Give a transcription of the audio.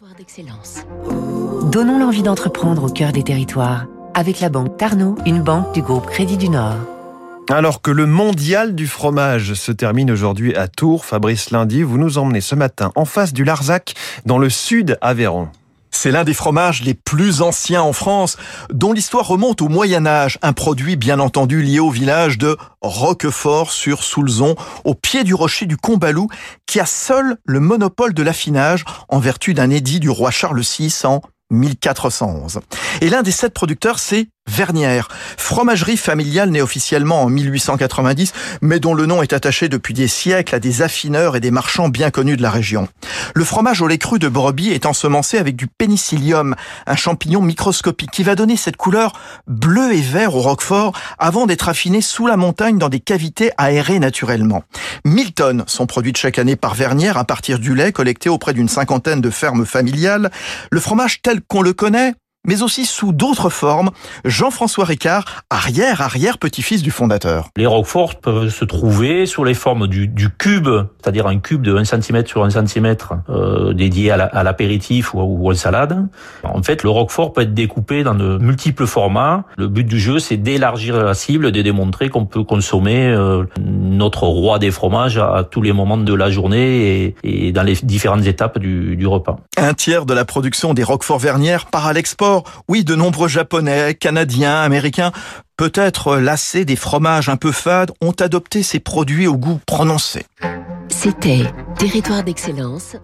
Territoire d'excellence. Donnons l'envie d'entreprendre au cœur des territoires avec la banque Tarno, une banque du groupe Crédit du Nord. Alors que le mondial du fromage se termine aujourd'hui à Tours, Fabrice Lundi, vous nous emmenez ce matin en face du Larzac, dans le sud Aveyron. C'est l'un des fromages les plus anciens en France, dont l'histoire remonte au Moyen Âge, un produit bien entendu lié au village de Roquefort sur Soulzon, au pied du rocher du Combalou, qui a seul le monopole de l'affinage en vertu d'un édit du roi Charles VI en 1411. Et l'un des sept producteurs, c'est Vernière, fromagerie familiale née officiellement en 1890, mais dont le nom est attaché depuis des siècles à des affineurs et des marchands bien connus de la région. Le fromage au lait cru de brebis est ensemencé avec du pénicillium, un champignon microscopique qui va donner cette couleur bleu et vert au roquefort avant d'être affiné sous la montagne dans des cavités aérées naturellement. 1000 tonnes sont produites chaque année par Vernière à partir du lait collecté auprès d'une cinquantaine de fermes familiales. Le fromage tel qu'on le connaît mais aussi sous d'autres formes. Jean-François Ricard, arrière-arrière-petit-fils du fondateur. Les roqueforts peuvent se trouver sous les formes du, du cube, c'est-à-dire un cube de 1 cm sur 1 cm euh, dédié à l'apéritif ou, ou, à salade. En fait, le roquefort peut être découpé dans de multiples formats. Le but du jeu, c'est d'élargir la cible, de démontrer qu'on peut consommer euh, notre roi des fromages à, tous les moments de la journée et, et dans les différentes étapes du, du repas. Un tiers de la production des roqueforts vernières part à l'export oui, de nombreux Japonais, Canadiens, Américains, peut-être lassés des fromages un peu fades, ont adopté ces produits au goût prononcé. C'était Territoire d'excellence